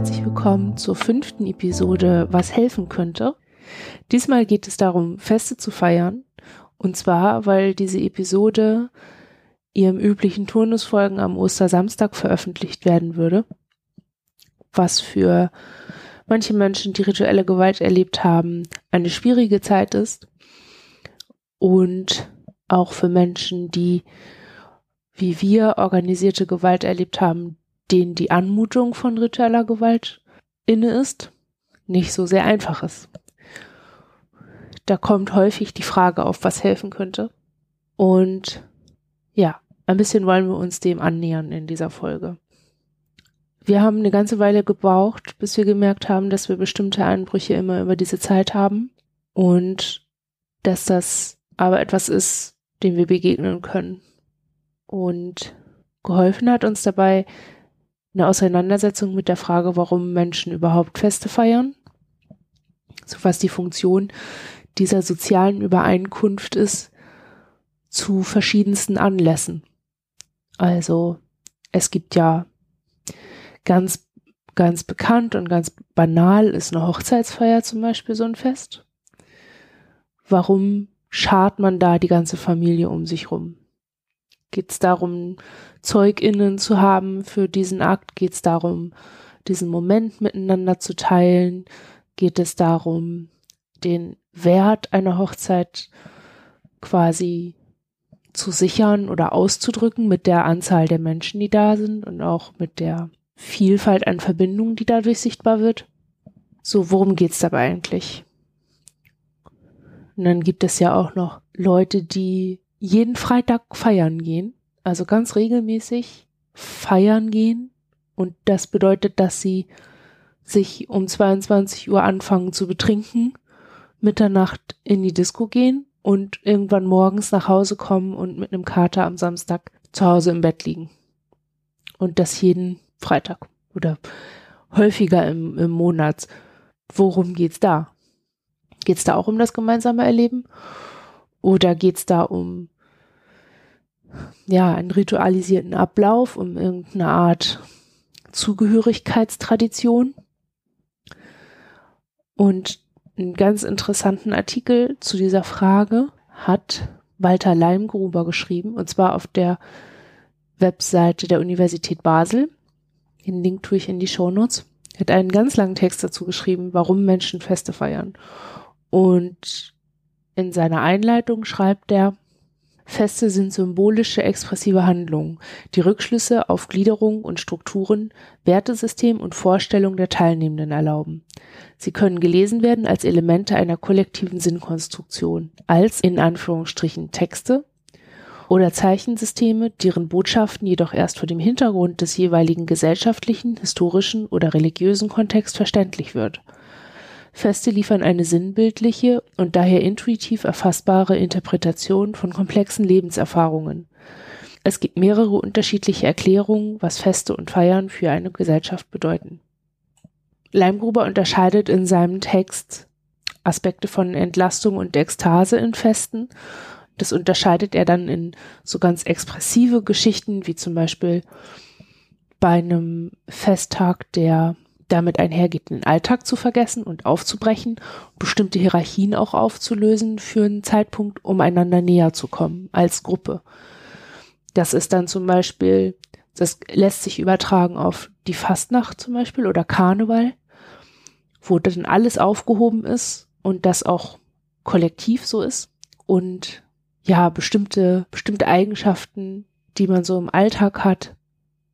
Herzlich willkommen zur fünften Episode Was helfen könnte. Diesmal geht es darum, Feste zu feiern. Und zwar, weil diese Episode ihrem üblichen Turnusfolgen am Ostersamstag veröffentlicht werden würde. Was für manche Menschen, die rituelle Gewalt erlebt haben, eine schwierige Zeit ist. Und auch für Menschen, die wie wir organisierte Gewalt erlebt haben, denen die Anmutung von ritueller Gewalt inne ist, nicht so sehr einfach ist. Da kommt häufig die Frage auf, was helfen könnte. Und ja, ein bisschen wollen wir uns dem annähern in dieser Folge. Wir haben eine ganze Weile gebraucht, bis wir gemerkt haben, dass wir bestimmte Einbrüche immer über diese Zeit haben und dass das aber etwas ist, dem wir begegnen können. Und geholfen hat uns dabei eine Auseinandersetzung mit der Frage, warum Menschen überhaupt Feste feiern, so was die Funktion dieser sozialen Übereinkunft ist zu verschiedensten Anlässen. Also es gibt ja ganz, ganz bekannt und ganz banal ist eine Hochzeitsfeier zum Beispiel so ein Fest. Warum schart man da die ganze Familie um sich rum? Geht es darum, ZeugInnen zu haben für diesen Akt? Geht es darum, diesen Moment miteinander zu teilen? Geht es darum, den Wert einer Hochzeit quasi zu sichern oder auszudrücken mit der Anzahl der Menschen, die da sind und auch mit der Vielfalt an Verbindungen, die dadurch sichtbar wird? So, worum geht's dabei eigentlich? Und dann gibt es ja auch noch Leute, die jeden Freitag feiern gehen also ganz regelmäßig feiern gehen. Und das bedeutet, dass sie sich um 22 Uhr anfangen zu betrinken, Mitternacht in die Disco gehen und irgendwann morgens nach Hause kommen und mit einem Kater am Samstag zu Hause im Bett liegen. Und das jeden Freitag oder häufiger im, im Monat. Worum geht's da? Geht's da auch um das gemeinsame Erleben? Oder geht's da um ja, einen ritualisierten Ablauf, um irgendeine Art Zugehörigkeitstradition. Und einen ganz interessanten Artikel zu dieser Frage hat Walter Leimgruber geschrieben, und zwar auf der Webseite der Universität Basel. Den Link tue ich in die Shownotes. Er hat einen ganz langen Text dazu geschrieben, warum Menschen Feste feiern. Und in seiner Einleitung schreibt er, Feste sind symbolische, expressive Handlungen, die Rückschlüsse auf Gliederung und Strukturen, Wertesystem und Vorstellung der Teilnehmenden erlauben. Sie können gelesen werden als Elemente einer kollektiven Sinnkonstruktion, als in Anführungsstrichen Texte oder Zeichensysteme, deren Botschaften jedoch erst vor dem Hintergrund des jeweiligen gesellschaftlichen, historischen oder religiösen Kontext verständlich wird – Feste liefern eine sinnbildliche und daher intuitiv erfassbare Interpretation von komplexen Lebenserfahrungen. Es gibt mehrere unterschiedliche Erklärungen, was Feste und Feiern für eine Gesellschaft bedeuten. Leimgruber unterscheidet in seinem Text Aspekte von Entlastung und Ekstase in Festen. Das unterscheidet er dann in so ganz expressive Geschichten, wie zum Beispiel bei einem Festtag, der damit einhergeht, den Alltag zu vergessen und aufzubrechen, bestimmte Hierarchien auch aufzulösen für einen Zeitpunkt, um einander näher zu kommen als Gruppe. Das ist dann zum Beispiel, das lässt sich übertragen auf die Fastnacht zum Beispiel oder Karneval, wo dann alles aufgehoben ist und das auch kollektiv so ist und ja, bestimmte, bestimmte Eigenschaften, die man so im Alltag hat,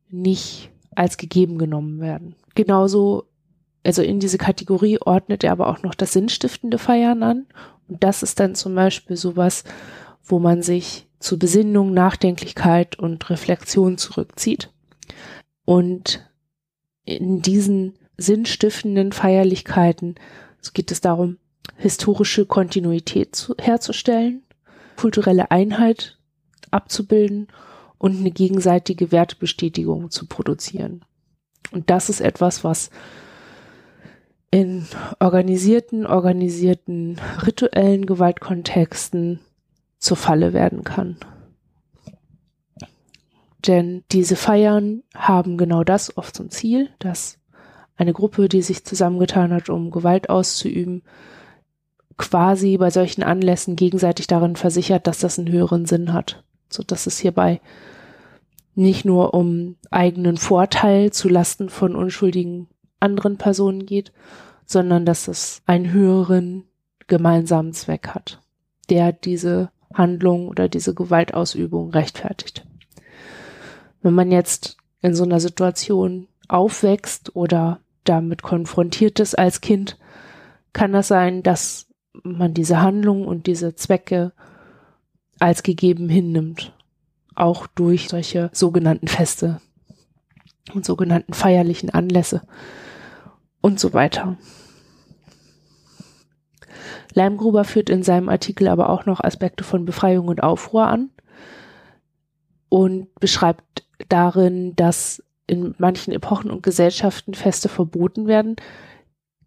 nicht als gegeben genommen werden. Genauso, also in diese Kategorie ordnet er aber auch noch das sinnstiftende Feiern an. Und das ist dann zum Beispiel sowas, wo man sich zu Besinnung, Nachdenklichkeit und Reflexion zurückzieht. Und in diesen sinnstiftenden Feierlichkeiten geht es darum, historische Kontinuität zu, herzustellen, kulturelle Einheit abzubilden und eine gegenseitige Wertbestätigung zu produzieren. Und das ist etwas, was in organisierten, organisierten rituellen Gewaltkontexten zur Falle werden kann. Denn diese Feiern haben genau das oft zum Ziel, dass eine Gruppe, die sich zusammengetan hat, um Gewalt auszuüben, quasi bei solchen Anlässen gegenseitig darin versichert, dass das einen höheren Sinn hat. So dass es hierbei nicht nur um eigenen Vorteil zu Lasten von unschuldigen anderen Personen geht, sondern dass es einen höheren gemeinsamen Zweck hat, der diese Handlung oder diese Gewaltausübung rechtfertigt. Wenn man jetzt in so einer Situation aufwächst oder damit konfrontiert ist als Kind, kann das sein, dass man diese Handlung und diese Zwecke als gegeben hinnimmt. Auch durch solche sogenannten Feste und sogenannten feierlichen Anlässe und so weiter. Leimgruber führt in seinem Artikel aber auch noch Aspekte von Befreiung und Aufruhr an und beschreibt darin, dass in manchen Epochen und Gesellschaften Feste verboten werden,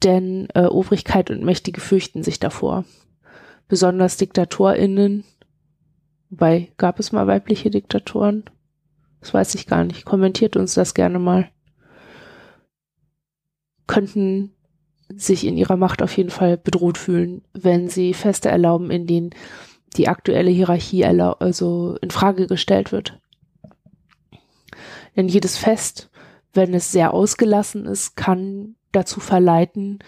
denn äh, Obrigkeit und Mächtige fürchten sich davor. Besonders DiktatorInnen, wobei gab es mal weibliche Diktatoren? Das weiß ich gar nicht. Kommentiert uns das gerne mal. Könnten sich in ihrer Macht auf jeden Fall bedroht fühlen, wenn sie Feste erlauben, in denen die aktuelle Hierarchie also in Frage gestellt wird. Denn jedes Fest, wenn es sehr ausgelassen ist, kann dazu verleiten,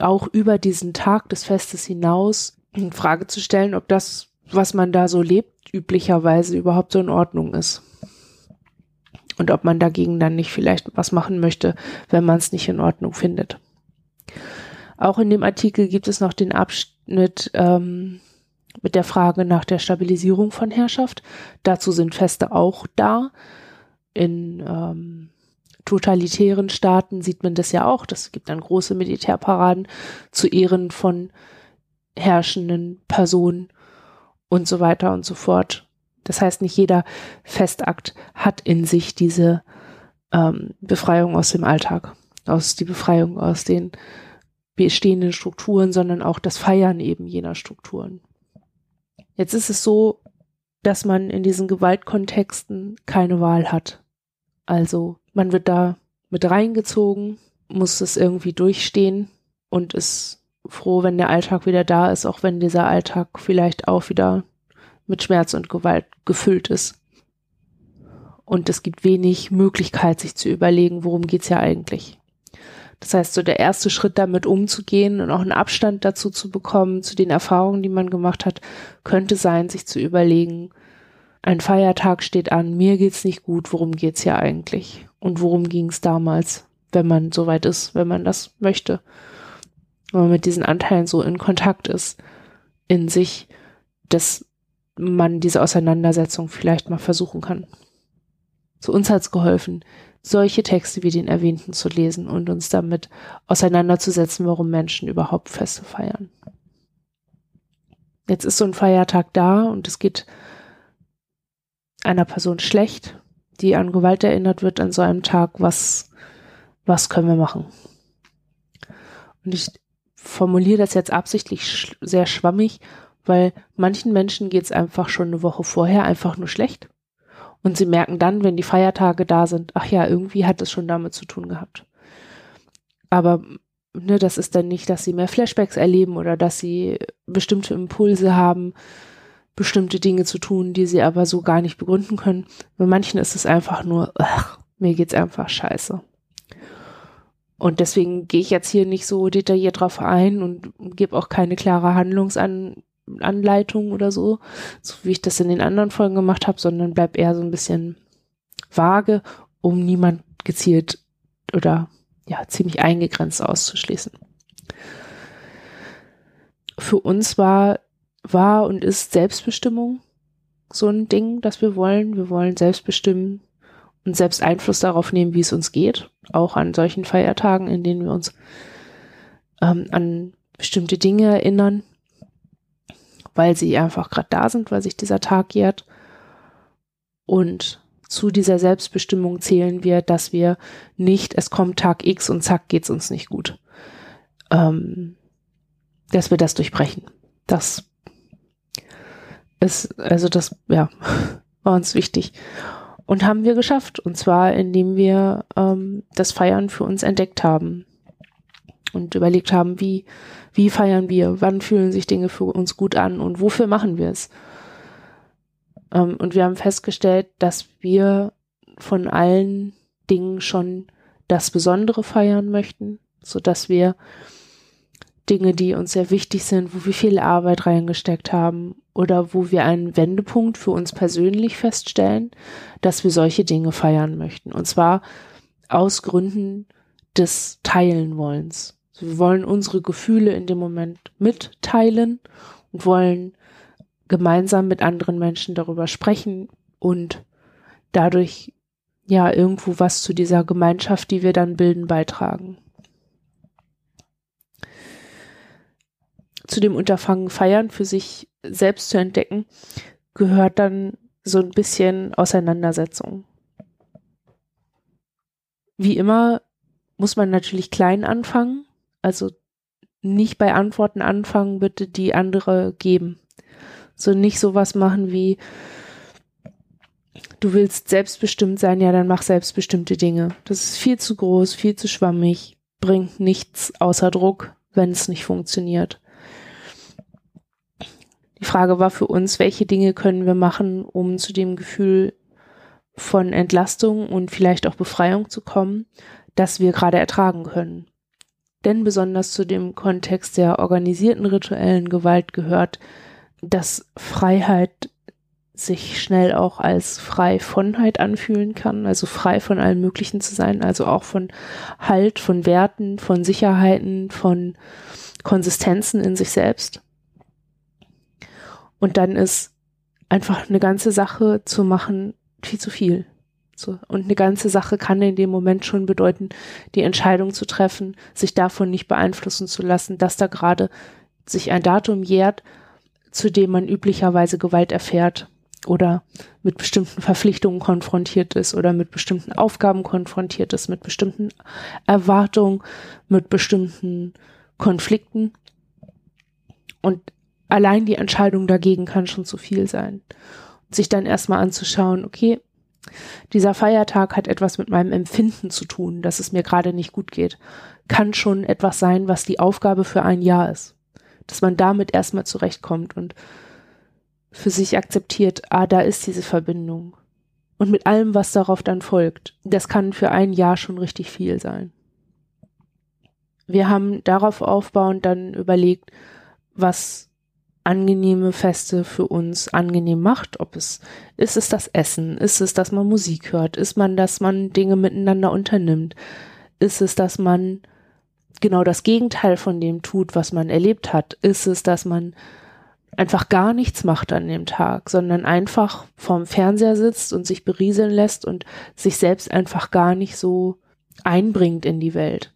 auch über diesen Tag des Festes hinaus in Frage zu stellen, ob das, was man da so lebt, üblicherweise überhaupt so in Ordnung ist. Und ob man dagegen dann nicht vielleicht was machen möchte, wenn man es nicht in Ordnung findet. Auch in dem Artikel gibt es noch den Abschnitt ähm, mit der Frage nach der Stabilisierung von Herrschaft. Dazu sind Feste auch da. In ähm, totalitären Staaten sieht man das ja auch. Das gibt dann große Militärparaden zu Ehren von herrschenden Personen und so weiter und so fort. Das heißt, nicht jeder Festakt hat in sich diese ähm, Befreiung aus dem Alltag, aus die Befreiung aus den bestehenden Strukturen, sondern auch das Feiern eben jener Strukturen. Jetzt ist es so, dass man in diesen Gewaltkontexten keine Wahl hat. Also man wird da mit reingezogen, muss es irgendwie durchstehen und ist froh, wenn der Alltag wieder da ist, auch wenn dieser Alltag vielleicht auch wieder mit Schmerz und Gewalt gefüllt ist. Und es gibt wenig Möglichkeit, sich zu überlegen, worum geht's ja eigentlich. Das heißt, so der erste Schritt damit umzugehen und auch einen Abstand dazu zu bekommen, zu den Erfahrungen, die man gemacht hat, könnte sein, sich zu überlegen, ein Feiertag steht an, mir geht's nicht gut, worum geht's hier eigentlich? Und worum ging's damals, wenn man so weit ist, wenn man das möchte? Wenn man mit diesen Anteilen so in Kontakt ist, in sich, dass man diese Auseinandersetzung vielleicht mal versuchen kann. Zu uns hat's geholfen, solche Texte wie den erwähnten zu lesen und uns damit auseinanderzusetzen, warum Menschen überhaupt Feste feiern. Jetzt ist so ein Feiertag da und es geht einer Person schlecht, die an Gewalt erinnert wird an so einem Tag, was, was können wir machen? Und ich formuliere das jetzt absichtlich sch sehr schwammig, weil manchen Menschen geht es einfach schon eine Woche vorher einfach nur schlecht. Und sie merken dann, wenn die Feiertage da sind, ach ja, irgendwie hat es schon damit zu tun gehabt. Aber ne, das ist dann nicht, dass sie mehr Flashbacks erleben oder dass sie bestimmte Impulse haben, bestimmte Dinge zu tun, die sie aber so gar nicht begründen können. Bei manchen ist es einfach nur, ach, mir geht's einfach scheiße. Und deswegen gehe ich jetzt hier nicht so detailliert drauf ein und gebe auch keine klare Handlungsan Anleitung oder so, so wie ich das in den anderen Folgen gemacht habe, sondern bleib eher so ein bisschen vage, um niemand gezielt oder ja ziemlich eingegrenzt auszuschließen. Für uns war war und ist Selbstbestimmung so ein Ding, das wir wollen. Wir wollen selbst bestimmen und selbst Einfluss darauf nehmen, wie es uns geht, auch an solchen Feiertagen, in denen wir uns ähm, an bestimmte Dinge erinnern weil sie einfach gerade da sind, weil sich dieser Tag jährt. Und zu dieser Selbstbestimmung zählen wir, dass wir nicht, es kommt Tag X und zack geht's uns nicht gut. Ähm, dass wir das durchbrechen. Das ist, also das, ja, war uns wichtig. Und haben wir geschafft. Und zwar, indem wir ähm, das Feiern für uns entdeckt haben. Und überlegt haben, wie, wie feiern wir? Wann fühlen sich Dinge für uns gut an? Und wofür machen wir es? Ähm, und wir haben festgestellt, dass wir von allen Dingen schon das Besondere feiern möchten, so dass wir Dinge, die uns sehr wichtig sind, wo wir viel Arbeit reingesteckt haben oder wo wir einen Wendepunkt für uns persönlich feststellen, dass wir solche Dinge feiern möchten. Und zwar aus Gründen des Teilenwollens. Wir wollen unsere Gefühle in dem Moment mitteilen und wollen gemeinsam mit anderen Menschen darüber sprechen und dadurch ja irgendwo was zu dieser Gemeinschaft, die wir dann bilden, beitragen. Zu dem Unterfangen feiern, für sich selbst zu entdecken, gehört dann so ein bisschen Auseinandersetzung. Wie immer muss man natürlich klein anfangen, also nicht bei Antworten anfangen, bitte die andere geben. So nicht sowas machen wie, du willst selbstbestimmt sein, ja, dann mach selbstbestimmte Dinge. Das ist viel zu groß, viel zu schwammig, bringt nichts außer Druck, wenn es nicht funktioniert. Die Frage war für uns, welche Dinge können wir machen, um zu dem Gefühl von Entlastung und vielleicht auch Befreiung zu kommen, das wir gerade ertragen können. Denn besonders zu dem Kontext der organisierten rituellen Gewalt gehört, dass Freiheit sich schnell auch als frei vonheit anfühlen kann, also frei von allem Möglichen zu sein, also auch von Halt, von Werten, von Sicherheiten, von Konsistenzen in sich selbst. Und dann ist einfach eine ganze Sache zu machen viel zu viel. So. Und eine ganze Sache kann in dem Moment schon bedeuten, die Entscheidung zu treffen, sich davon nicht beeinflussen zu lassen, dass da gerade sich ein Datum jährt, zu dem man üblicherweise Gewalt erfährt oder mit bestimmten Verpflichtungen konfrontiert ist oder mit bestimmten Aufgaben konfrontiert ist, mit bestimmten Erwartungen, mit bestimmten Konflikten. Und allein die Entscheidung dagegen kann schon zu viel sein. Und sich dann erstmal anzuschauen, okay, dieser Feiertag hat etwas mit meinem Empfinden zu tun, dass es mir gerade nicht gut geht. Kann schon etwas sein, was die Aufgabe für ein Jahr ist dass man damit erstmal zurechtkommt und für sich akzeptiert, ah, da ist diese Verbindung. Und mit allem, was darauf dann folgt, das kann für ein Jahr schon richtig viel sein. Wir haben darauf aufbauend dann überlegt, was angenehme Feste für uns angenehm macht. Ob es ist es das Essen, ist es, dass man Musik hört, ist man, dass man Dinge miteinander unternimmt, ist es, dass man genau das Gegenteil von dem tut, was man erlebt hat, ist es, dass man einfach gar nichts macht an dem Tag, sondern einfach vorm Fernseher sitzt und sich berieseln lässt und sich selbst einfach gar nicht so einbringt in die Welt.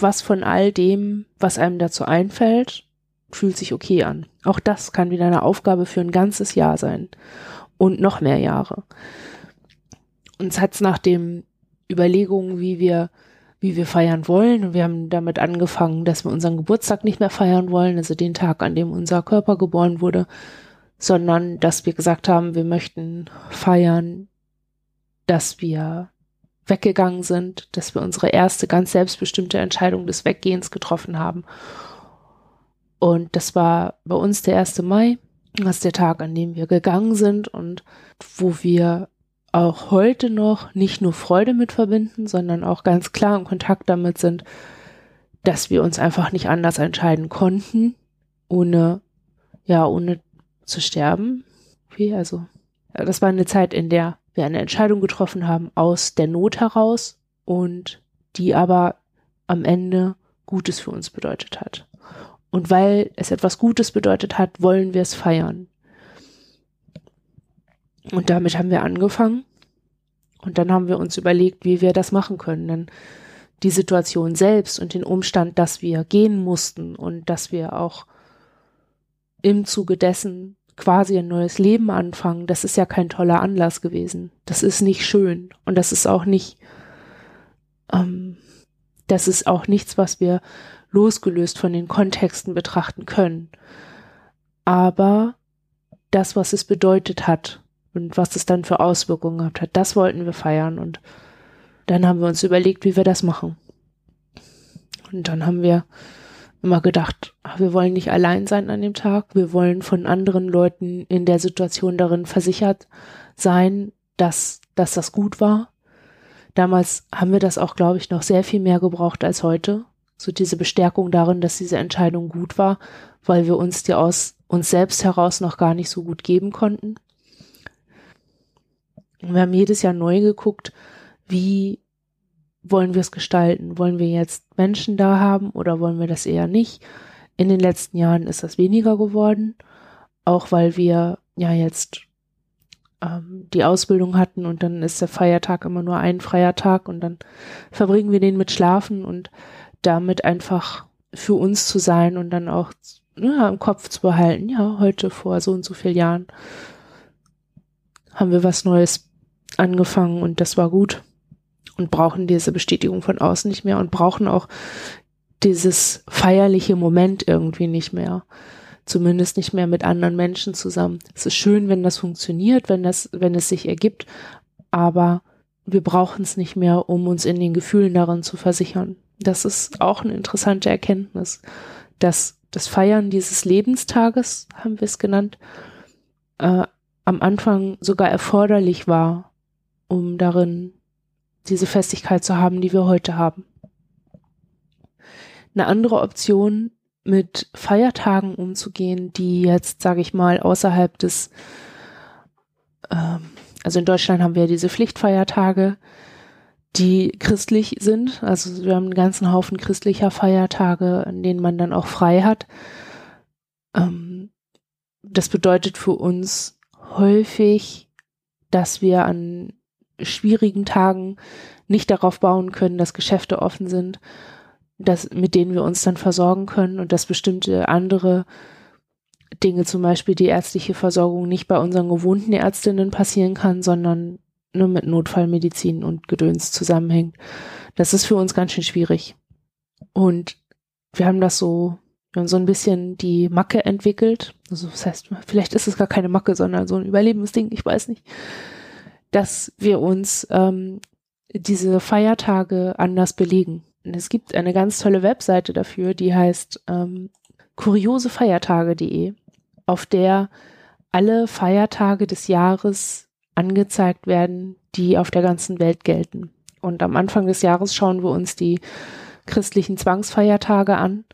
Was von all dem, was einem dazu einfällt, fühlt sich okay an. Auch das kann wieder eine Aufgabe für ein ganzes Jahr sein und noch mehr Jahre. Uns hat's nach dem Überlegungen, wie wir wie wir feiern wollen. Und wir haben damit angefangen, dass wir unseren Geburtstag nicht mehr feiern wollen, also den Tag, an dem unser Körper geboren wurde, sondern dass wir gesagt haben, wir möchten feiern, dass wir weggegangen sind, dass wir unsere erste ganz selbstbestimmte Entscheidung des Weggehens getroffen haben. Und das war bei uns der 1. Mai. Das ist der Tag, an dem wir gegangen sind und wo wir auch heute noch nicht nur Freude mit verbinden, sondern auch ganz klar im Kontakt damit sind, dass wir uns einfach nicht anders entscheiden konnten, ohne, ja, ohne zu sterben. Okay, also, das war eine Zeit, in der wir eine Entscheidung getroffen haben aus der Not heraus und die aber am Ende Gutes für uns bedeutet hat. Und weil es etwas Gutes bedeutet hat, wollen wir es feiern. Und damit haben wir angefangen. Und dann haben wir uns überlegt, wie wir das machen können. Denn die Situation selbst und den Umstand, dass wir gehen mussten und dass wir auch im Zuge dessen quasi ein neues Leben anfangen, das ist ja kein toller Anlass gewesen. Das ist nicht schön und das ist auch nicht, ähm, das ist auch nichts, was wir losgelöst von den Kontexten betrachten können. Aber das, was es bedeutet hat, und was es dann für Auswirkungen gehabt hat. Das wollten wir feiern und dann haben wir uns überlegt, wie wir das machen. Und dann haben wir immer gedacht, ach, wir wollen nicht allein sein an dem Tag, wir wollen von anderen Leuten in der Situation darin versichert sein, dass, dass das gut war. Damals haben wir das auch, glaube ich, noch sehr viel mehr gebraucht als heute. So diese Bestärkung darin, dass diese Entscheidung gut war, weil wir uns die aus uns selbst heraus noch gar nicht so gut geben konnten. Wir haben jedes Jahr neu geguckt, wie wollen wir es gestalten? Wollen wir jetzt Menschen da haben oder wollen wir das eher nicht? In den letzten Jahren ist das weniger geworden, auch weil wir ja jetzt ähm, die Ausbildung hatten und dann ist der Feiertag immer nur ein freier Tag und dann verbringen wir den mit Schlafen und damit einfach für uns zu sein und dann auch ja, im Kopf zu behalten, ja, heute vor so und so vielen Jahren haben wir was Neues angefangen und das war gut und brauchen diese Bestätigung von außen nicht mehr und brauchen auch dieses feierliche Moment irgendwie nicht mehr. Zumindest nicht mehr mit anderen Menschen zusammen. Es ist schön, wenn das funktioniert, wenn das, wenn es sich ergibt, aber wir brauchen es nicht mehr, um uns in den Gefühlen darin zu versichern. Das ist auch eine interessante Erkenntnis, dass das Feiern dieses Lebenstages, haben wir es genannt, äh, am Anfang sogar erforderlich war, um darin diese Festigkeit zu haben, die wir heute haben. Eine andere Option, mit Feiertagen umzugehen, die jetzt, sage ich mal, außerhalb des, ähm, also in Deutschland haben wir diese Pflichtfeiertage, die christlich sind. Also wir haben einen ganzen Haufen christlicher Feiertage, an denen man dann auch frei hat. Ähm, das bedeutet für uns häufig, dass wir an schwierigen Tagen nicht darauf bauen können, dass Geschäfte offen sind, dass, mit denen wir uns dann versorgen können und dass bestimmte andere Dinge, zum Beispiel die ärztliche Versorgung, nicht bei unseren gewohnten Ärztinnen passieren kann, sondern nur mit Notfallmedizin und Gedöns zusammenhängt. Das ist für uns ganz schön schwierig. Und wir haben das so, wir haben so ein bisschen die Macke entwickelt. Also das heißt, vielleicht ist es gar keine Macke, sondern so ein Überlebensding, ich weiß nicht dass wir uns ähm, diese Feiertage anders belegen. Und es gibt eine ganz tolle Webseite dafür, die heißt ähm, kuriosefeiertage.de, auf der alle Feiertage des Jahres angezeigt werden, die auf der ganzen Welt gelten. Und am Anfang des Jahres schauen wir uns die christlichen Zwangsfeiertage an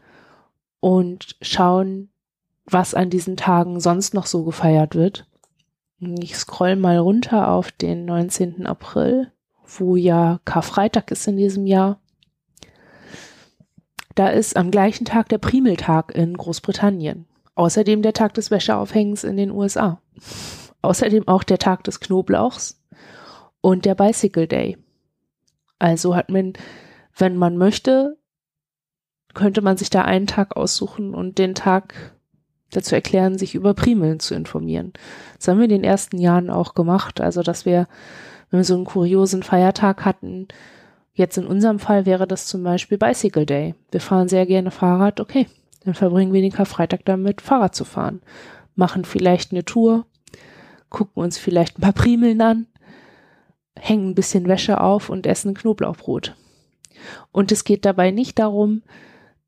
und schauen, was an diesen Tagen sonst noch so gefeiert wird. Ich scroll mal runter auf den 19. April, wo ja Karfreitag ist in diesem Jahr. Da ist am gleichen Tag der Primeltag in Großbritannien. Außerdem der Tag des Wäscheaufhängens in den USA. Außerdem auch der Tag des Knoblauchs und der Bicycle Day. Also hat man, wenn man möchte, könnte man sich da einen Tag aussuchen und den Tag dazu erklären, sich über Primeln zu informieren. Das haben wir in den ersten Jahren auch gemacht. Also, dass wir, wenn wir so einen kuriosen Feiertag hatten, jetzt in unserem Fall wäre das zum Beispiel Bicycle Day. Wir fahren sehr gerne Fahrrad. Okay, dann verbringen wir den Karfreitag damit, Fahrrad zu fahren. Machen vielleicht eine Tour, gucken uns vielleicht ein paar Primeln an, hängen ein bisschen Wäsche auf und essen Knoblauchbrot. Und es geht dabei nicht darum,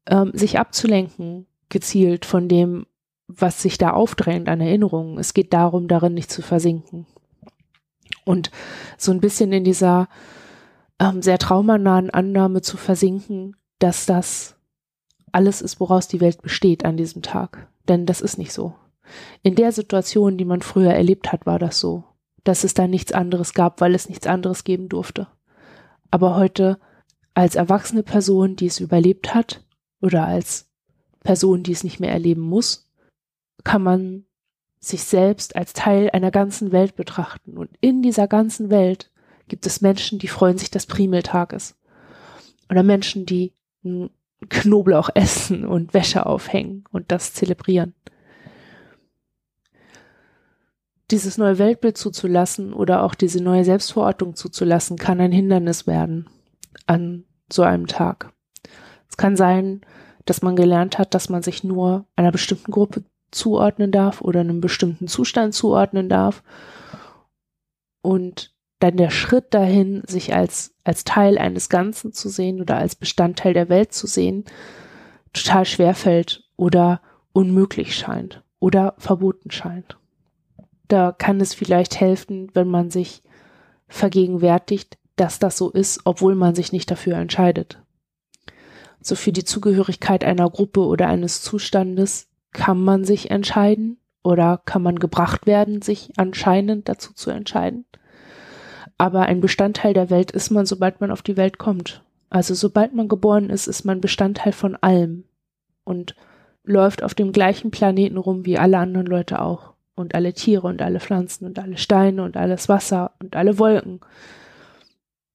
ähm, sich abzulenken, gezielt von dem, was sich da aufdrängt an Erinnerungen. Es geht darum, darin nicht zu versinken. Und so ein bisschen in dieser ähm, sehr traumanahen Annahme zu versinken, dass das alles ist, woraus die Welt besteht an diesem Tag. Denn das ist nicht so. In der Situation, die man früher erlebt hat, war das so, dass es da nichts anderes gab, weil es nichts anderes geben durfte. Aber heute als erwachsene Person, die es überlebt hat, oder als Person, die es nicht mehr erleben muss, kann man sich selbst als Teil einer ganzen Welt betrachten. Und in dieser ganzen Welt gibt es Menschen, die freuen sich des Primeltages. Oder Menschen, die Knoblauch essen und Wäsche aufhängen und das zelebrieren. Dieses neue Weltbild zuzulassen oder auch diese neue Selbstverortung zuzulassen, kann ein Hindernis werden an so einem Tag. Es kann sein, dass man gelernt hat, dass man sich nur einer bestimmten Gruppe zuordnen darf oder einem bestimmten Zustand zuordnen darf. und dann der Schritt dahin, sich als, als Teil eines Ganzen zu sehen oder als Bestandteil der Welt zu sehen, total schwer fällt oder unmöglich scheint oder verboten scheint. Da kann es vielleicht helfen, wenn man sich vergegenwärtigt, dass das so ist, obwohl man sich nicht dafür entscheidet. So für die Zugehörigkeit einer Gruppe oder eines Zustandes kann man sich entscheiden oder kann man gebracht werden, sich anscheinend dazu zu entscheiden. Aber ein Bestandteil der Welt ist man, sobald man auf die Welt kommt. Also sobald man geboren ist, ist man Bestandteil von allem und läuft auf dem gleichen Planeten rum wie alle anderen Leute auch. Und alle Tiere und alle Pflanzen und alle Steine und alles Wasser und alle Wolken.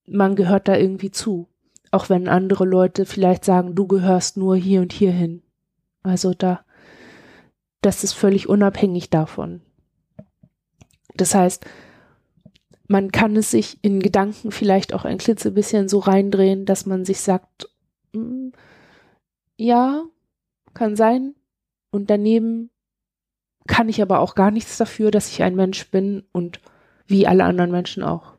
Man gehört da irgendwie zu. Auch wenn andere Leute vielleicht sagen, du gehörst nur hier und hier hin. Also da, das ist völlig unabhängig davon. Das heißt, man kann es sich in Gedanken vielleicht auch ein klitzebisschen so reindrehen, dass man sich sagt, mm, ja, kann sein. Und daneben kann ich aber auch gar nichts dafür, dass ich ein Mensch bin und wie alle anderen Menschen auch.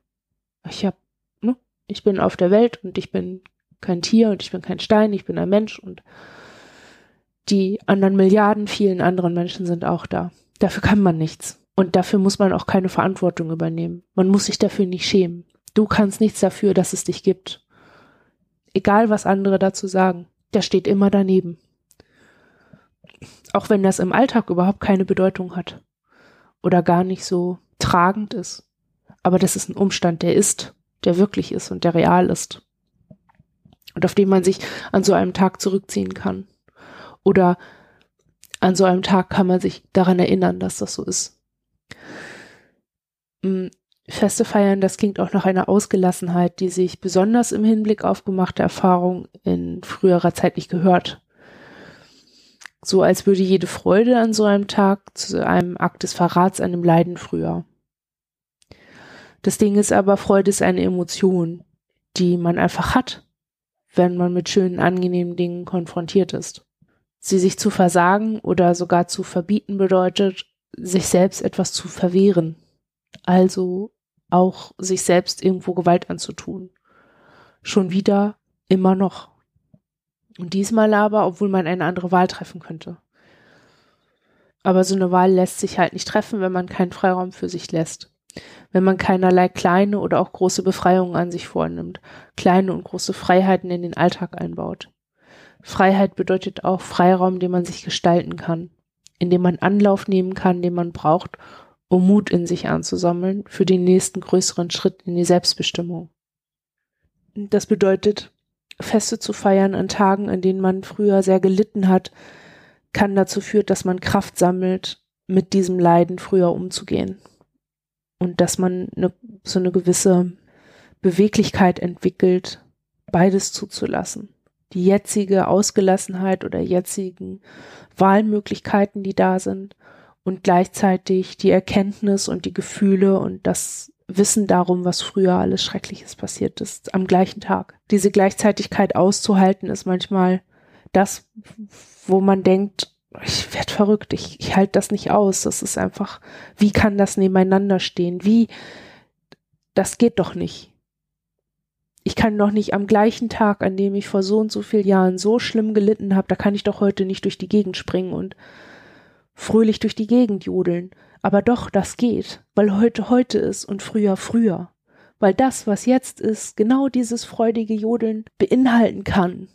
Ich habe, ne, ich bin auf der Welt und ich bin kein Tier und ich bin kein Stein, ich bin ein Mensch und die anderen Milliarden vielen anderen Menschen sind auch da. Dafür kann man nichts. Und dafür muss man auch keine Verantwortung übernehmen. Man muss sich dafür nicht schämen. Du kannst nichts dafür, dass es dich gibt. Egal, was andere dazu sagen, der steht immer daneben. Auch wenn das im Alltag überhaupt keine Bedeutung hat oder gar nicht so tragend ist. Aber das ist ein Umstand, der ist, der wirklich ist und der real ist. Und auf den man sich an so einem Tag zurückziehen kann. Oder an so einem Tag kann man sich daran erinnern, dass das so ist. Mm, Feste feiern, das klingt auch nach einer Ausgelassenheit, die sich besonders im Hinblick auf gemachte Erfahrung in früherer Zeit nicht gehört. So als würde jede Freude an so einem Tag zu einem Akt des Verrats dem Leiden früher. Das Ding ist aber, Freude ist eine Emotion, die man einfach hat, wenn man mit schönen, angenehmen Dingen konfrontiert ist. Sie sich zu versagen oder sogar zu verbieten bedeutet, sich selbst etwas zu verwehren, also auch sich selbst irgendwo Gewalt anzutun. Schon wieder, immer noch. Und diesmal aber, obwohl man eine andere Wahl treffen könnte. Aber so eine Wahl lässt sich halt nicht treffen, wenn man keinen Freiraum für sich lässt. Wenn man keinerlei kleine oder auch große Befreiungen an sich vornimmt, kleine und große Freiheiten in den Alltag einbaut. Freiheit bedeutet auch Freiraum, den man sich gestalten kann, in dem man Anlauf nehmen kann, den man braucht, um Mut in sich anzusammeln für den nächsten größeren Schritt in die Selbstbestimmung. Das bedeutet, Feste zu feiern an Tagen, an denen man früher sehr gelitten hat, kann dazu führen, dass man Kraft sammelt, mit diesem Leiden früher umzugehen. Und dass man eine, so eine gewisse Beweglichkeit entwickelt, beides zuzulassen. Die jetzige Ausgelassenheit oder jetzigen Wahlmöglichkeiten, die da sind, und gleichzeitig die Erkenntnis und die Gefühle und das Wissen darum, was früher alles Schreckliches passiert ist, am gleichen Tag. Diese Gleichzeitigkeit auszuhalten ist manchmal das, wo man denkt, ich werde verrückt, ich, ich halte das nicht aus. Das ist einfach, wie kann das nebeneinander stehen? Wie, das geht doch nicht. Ich kann doch nicht am gleichen Tag, an dem ich vor so und so vielen Jahren so schlimm gelitten habe, da kann ich doch heute nicht durch die Gegend springen und fröhlich durch die Gegend jodeln. Aber doch, das geht, weil heute heute ist und früher früher. Weil das, was jetzt ist, genau dieses freudige Jodeln beinhalten kann.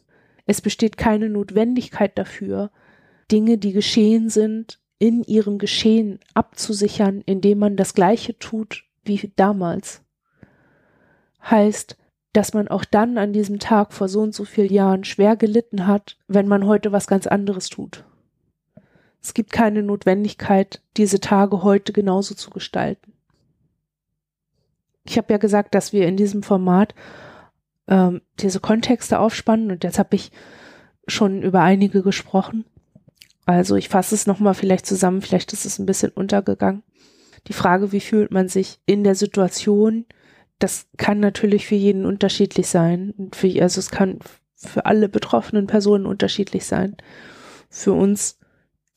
Es besteht keine Notwendigkeit dafür, Dinge, die geschehen sind, in ihrem Geschehen abzusichern, indem man das Gleiche tut wie damals. Heißt, dass man auch dann an diesem Tag vor so und so vielen Jahren schwer gelitten hat, wenn man heute was ganz anderes tut. Es gibt keine Notwendigkeit, diese Tage heute genauso zu gestalten. Ich habe ja gesagt, dass wir in diesem Format ähm, diese Kontexte aufspannen und jetzt habe ich schon über einige gesprochen. Also ich fasse es nochmal vielleicht zusammen, vielleicht ist es ein bisschen untergegangen. Die Frage, wie fühlt man sich in der Situation, das kann natürlich für jeden unterschiedlich sein. Für, also es kann für alle betroffenen Personen unterschiedlich sein. Für uns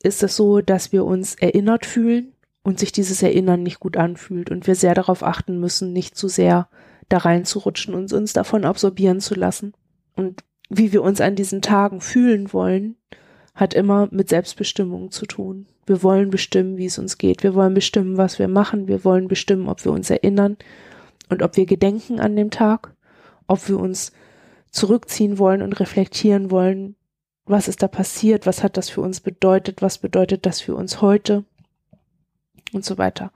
ist es so, dass wir uns erinnert fühlen und sich dieses Erinnern nicht gut anfühlt und wir sehr darauf achten müssen, nicht zu sehr da reinzurutschen und uns davon absorbieren zu lassen. Und wie wir uns an diesen Tagen fühlen wollen, hat immer mit Selbstbestimmung zu tun. Wir wollen bestimmen, wie es uns geht. Wir wollen bestimmen, was wir machen. Wir wollen bestimmen, ob wir uns erinnern und ob wir gedenken an dem Tag, ob wir uns zurückziehen wollen und reflektieren wollen, was ist da passiert, was hat das für uns bedeutet, was bedeutet das für uns heute und so weiter.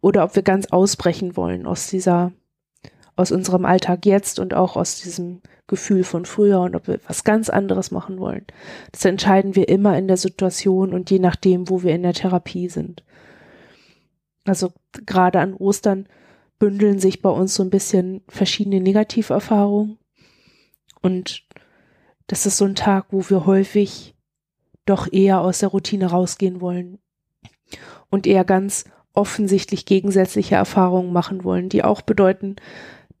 Oder ob wir ganz ausbrechen wollen aus dieser, aus unserem Alltag jetzt und auch aus diesem Gefühl von früher und ob wir was ganz anderes machen wollen. Das entscheiden wir immer in der Situation und je nachdem, wo wir in der Therapie sind. Also gerade an Ostern bündeln sich bei uns so ein bisschen verschiedene Negativerfahrungen und das ist so ein Tag, wo wir häufig doch eher aus der Routine rausgehen wollen und eher ganz offensichtlich gegensätzliche Erfahrungen machen wollen, die auch bedeuten,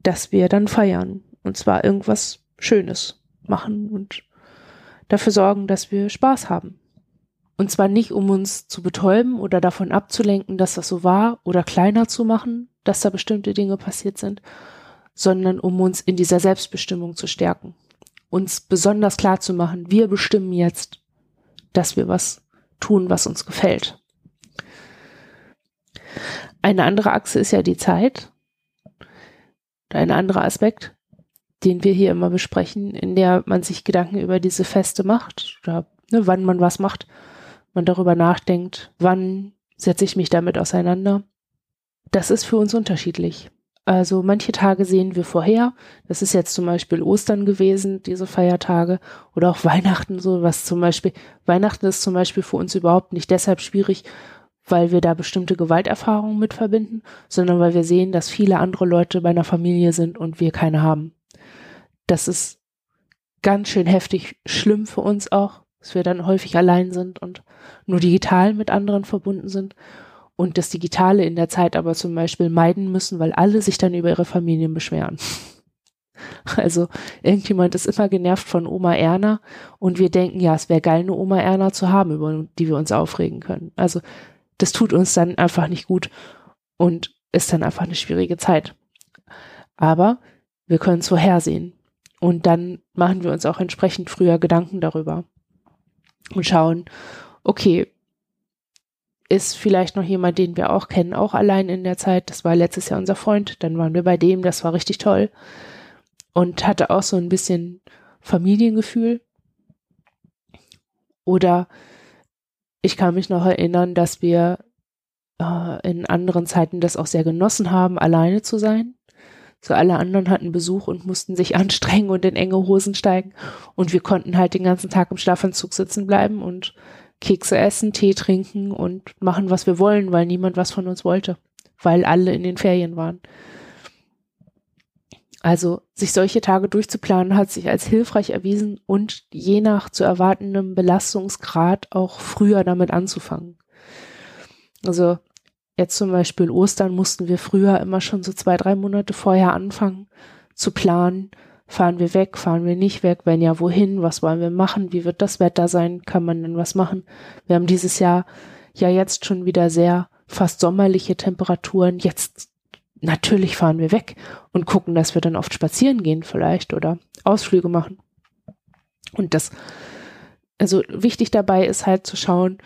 dass wir dann feiern und zwar irgendwas Schönes machen und dafür sorgen, dass wir Spaß haben. Und zwar nicht, um uns zu betäuben oder davon abzulenken, dass das so war oder kleiner zu machen, dass da bestimmte Dinge passiert sind, sondern um uns in dieser Selbstbestimmung zu stärken uns besonders klar zu machen, wir bestimmen jetzt, dass wir was tun, was uns gefällt. Eine andere Achse ist ja die Zeit. Ein anderer Aspekt, den wir hier immer besprechen, in der man sich Gedanken über diese Feste macht oder ne, wann man was macht, man darüber nachdenkt, wann setze ich mich damit auseinander. Das ist für uns unterschiedlich. Also manche Tage sehen wir vorher. Das ist jetzt zum Beispiel Ostern gewesen, diese Feiertage oder auch Weihnachten so, was zum Beispiel, Weihnachten ist zum Beispiel für uns überhaupt nicht deshalb schwierig, weil wir da bestimmte Gewalterfahrungen mit verbinden, sondern weil wir sehen, dass viele andere Leute bei einer Familie sind und wir keine haben. Das ist ganz schön heftig schlimm für uns auch, dass wir dann häufig allein sind und nur digital mit anderen verbunden sind und das Digitale in der Zeit aber zum Beispiel meiden müssen, weil alle sich dann über ihre Familien beschweren. Also irgendjemand ist immer genervt von Oma Erna und wir denken, ja, es wäre geil, eine Oma Erna zu haben, über die wir uns aufregen können. Also das tut uns dann einfach nicht gut und ist dann einfach eine schwierige Zeit. Aber wir können es vorhersehen und dann machen wir uns auch entsprechend früher Gedanken darüber und schauen, okay, ist vielleicht noch jemand, den wir auch kennen, auch allein in der Zeit. Das war letztes Jahr unser Freund. Dann waren wir bei dem, das war richtig toll. Und hatte auch so ein bisschen Familiengefühl. Oder ich kann mich noch erinnern, dass wir äh, in anderen Zeiten das auch sehr genossen haben, alleine zu sein. So alle anderen hatten Besuch und mussten sich anstrengen und in enge Hosen steigen. Und wir konnten halt den ganzen Tag im Schlafanzug sitzen bleiben und Kekse essen, Tee trinken und machen, was wir wollen, weil niemand was von uns wollte, weil alle in den Ferien waren. Also sich solche Tage durchzuplanen hat sich als hilfreich erwiesen und je nach zu erwartendem Belastungsgrad auch früher damit anzufangen. Also jetzt zum Beispiel Ostern mussten wir früher immer schon so zwei, drei Monate vorher anfangen zu planen, Fahren wir weg, fahren wir nicht weg? Wenn ja, wohin? Was wollen wir machen? Wie wird das Wetter sein? Kann man denn was machen? Wir haben dieses Jahr ja jetzt schon wieder sehr fast sommerliche Temperaturen. Jetzt natürlich fahren wir weg und gucken, dass wir dann oft spazieren gehen vielleicht oder Ausflüge machen. Und das, also wichtig dabei ist halt zu schauen,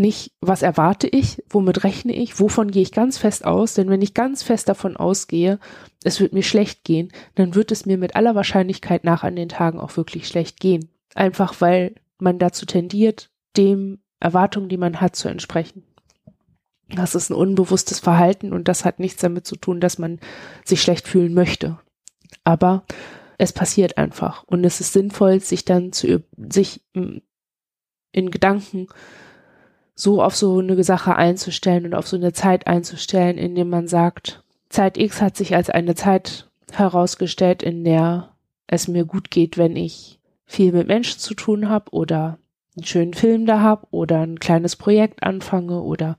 nicht, was erwarte ich, womit rechne ich, wovon gehe ich ganz fest aus, denn wenn ich ganz fest davon ausgehe, es wird mir schlecht gehen, dann wird es mir mit aller Wahrscheinlichkeit nach an den Tagen auch wirklich schlecht gehen. Einfach weil man dazu tendiert, dem Erwartungen, die man hat, zu entsprechen. Das ist ein unbewusstes Verhalten und das hat nichts damit zu tun, dass man sich schlecht fühlen möchte. Aber es passiert einfach und es ist sinnvoll, sich dann zu, sich in Gedanken so auf so eine Sache einzustellen und auf so eine Zeit einzustellen, indem man sagt, Zeit X hat sich als eine Zeit herausgestellt, in der es mir gut geht, wenn ich viel mit Menschen zu tun habe oder einen schönen Film da habe oder ein kleines Projekt anfange oder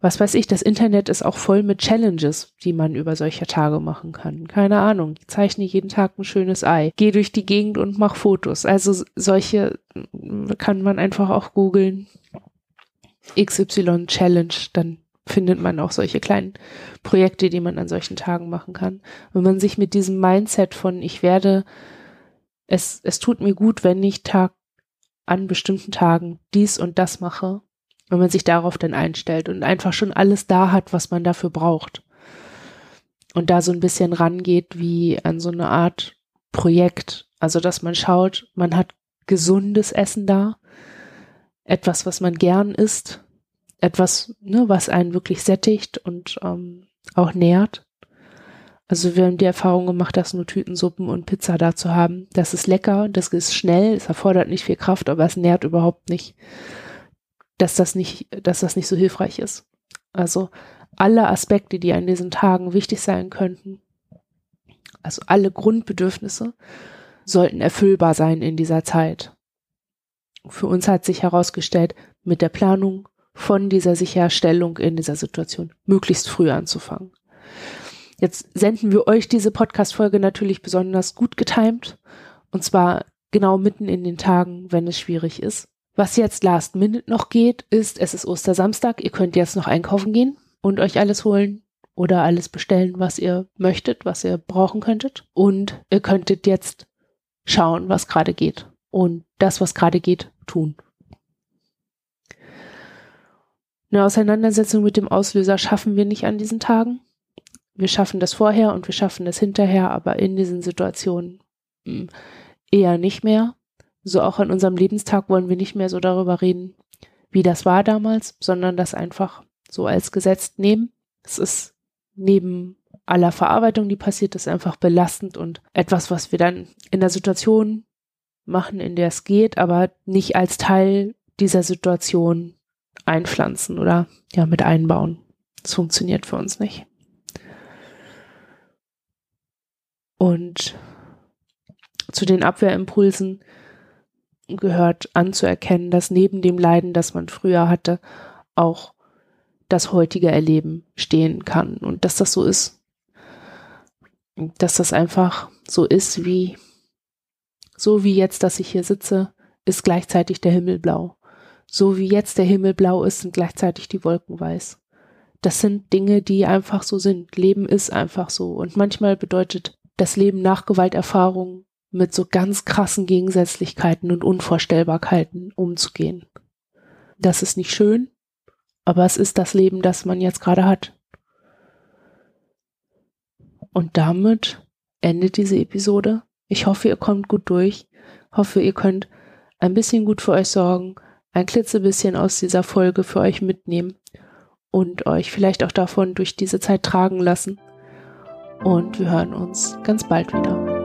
was weiß ich, das Internet ist auch voll mit Challenges, die man über solche Tage machen kann. Keine Ahnung, ich zeichne jeden Tag ein schönes Ei, gehe durch die Gegend und mache Fotos. Also solche kann man einfach auch googeln XY Challenge, dann findet man auch solche kleinen Projekte, die man an solchen Tagen machen kann. Wenn man sich mit diesem Mindset von ich werde, es, es tut mir gut, wenn ich Tag an bestimmten Tagen dies und das mache, wenn man sich darauf dann einstellt und einfach schon alles da hat, was man dafür braucht. Und da so ein bisschen rangeht wie an so eine Art Projekt. Also, dass man schaut, man hat gesundes Essen da, etwas, was man gern isst, etwas, ne, was einen wirklich sättigt und ähm, auch nährt. Also wir haben die Erfahrung gemacht, dass nur Tütensuppen und Pizza da zu haben. Das ist lecker, das ist schnell, es erfordert nicht viel Kraft, aber es nährt überhaupt nicht, dass das nicht, dass das nicht so hilfreich ist. Also alle Aspekte, die an diesen Tagen wichtig sein könnten, also alle Grundbedürfnisse, sollten erfüllbar sein in dieser Zeit. Für uns hat sich herausgestellt, mit der Planung von dieser Sicherstellung in dieser Situation möglichst früh anzufangen. Jetzt senden wir euch diese Podcast-Folge natürlich besonders gut getimt. Und zwar genau mitten in den Tagen, wenn es schwierig ist. Was jetzt last minute noch geht, ist, es ist Ostersamstag. Ihr könnt jetzt noch einkaufen gehen und euch alles holen oder alles bestellen, was ihr möchtet, was ihr brauchen könntet. Und ihr könntet jetzt schauen, was gerade geht. Und das, was gerade geht, tun. Eine Auseinandersetzung mit dem Auslöser schaffen wir nicht an diesen Tagen wir schaffen das vorher und wir schaffen das hinterher, aber in diesen Situationen hm, eher nicht mehr. So auch an unserem Lebenstag wollen wir nicht mehr so darüber reden, wie das war damals, sondern das einfach so als Gesetz nehmen. Es ist neben aller Verarbeitung, die passiert ist, einfach belastend und etwas, was wir dann in der Situation machen, in der es geht, aber nicht als Teil dieser Situation einpflanzen oder ja mit einbauen. Das funktioniert für uns nicht. Und zu den Abwehrimpulsen gehört anzuerkennen, dass neben dem Leiden, das man früher hatte, auch das heutige Erleben stehen kann und dass das so ist. Dass das einfach so ist, wie so wie jetzt, dass ich hier sitze, ist gleichzeitig der Himmel blau. So wie jetzt der Himmel blau ist, sind gleichzeitig die Wolken weiß. Das sind Dinge, die einfach so sind. Leben ist einfach so. Und manchmal bedeutet das Leben nach Gewalterfahrungen mit so ganz krassen Gegensätzlichkeiten und Unvorstellbarkeiten umzugehen. Das ist nicht schön, aber es ist das Leben, das man jetzt gerade hat. Und damit endet diese Episode. Ich hoffe, ihr kommt gut durch. Hoffe, ihr könnt ein bisschen gut für euch sorgen, ein klitzebisschen aus dieser Folge für euch mitnehmen und euch vielleicht auch davon durch diese Zeit tragen lassen und wir hören uns ganz bald wieder.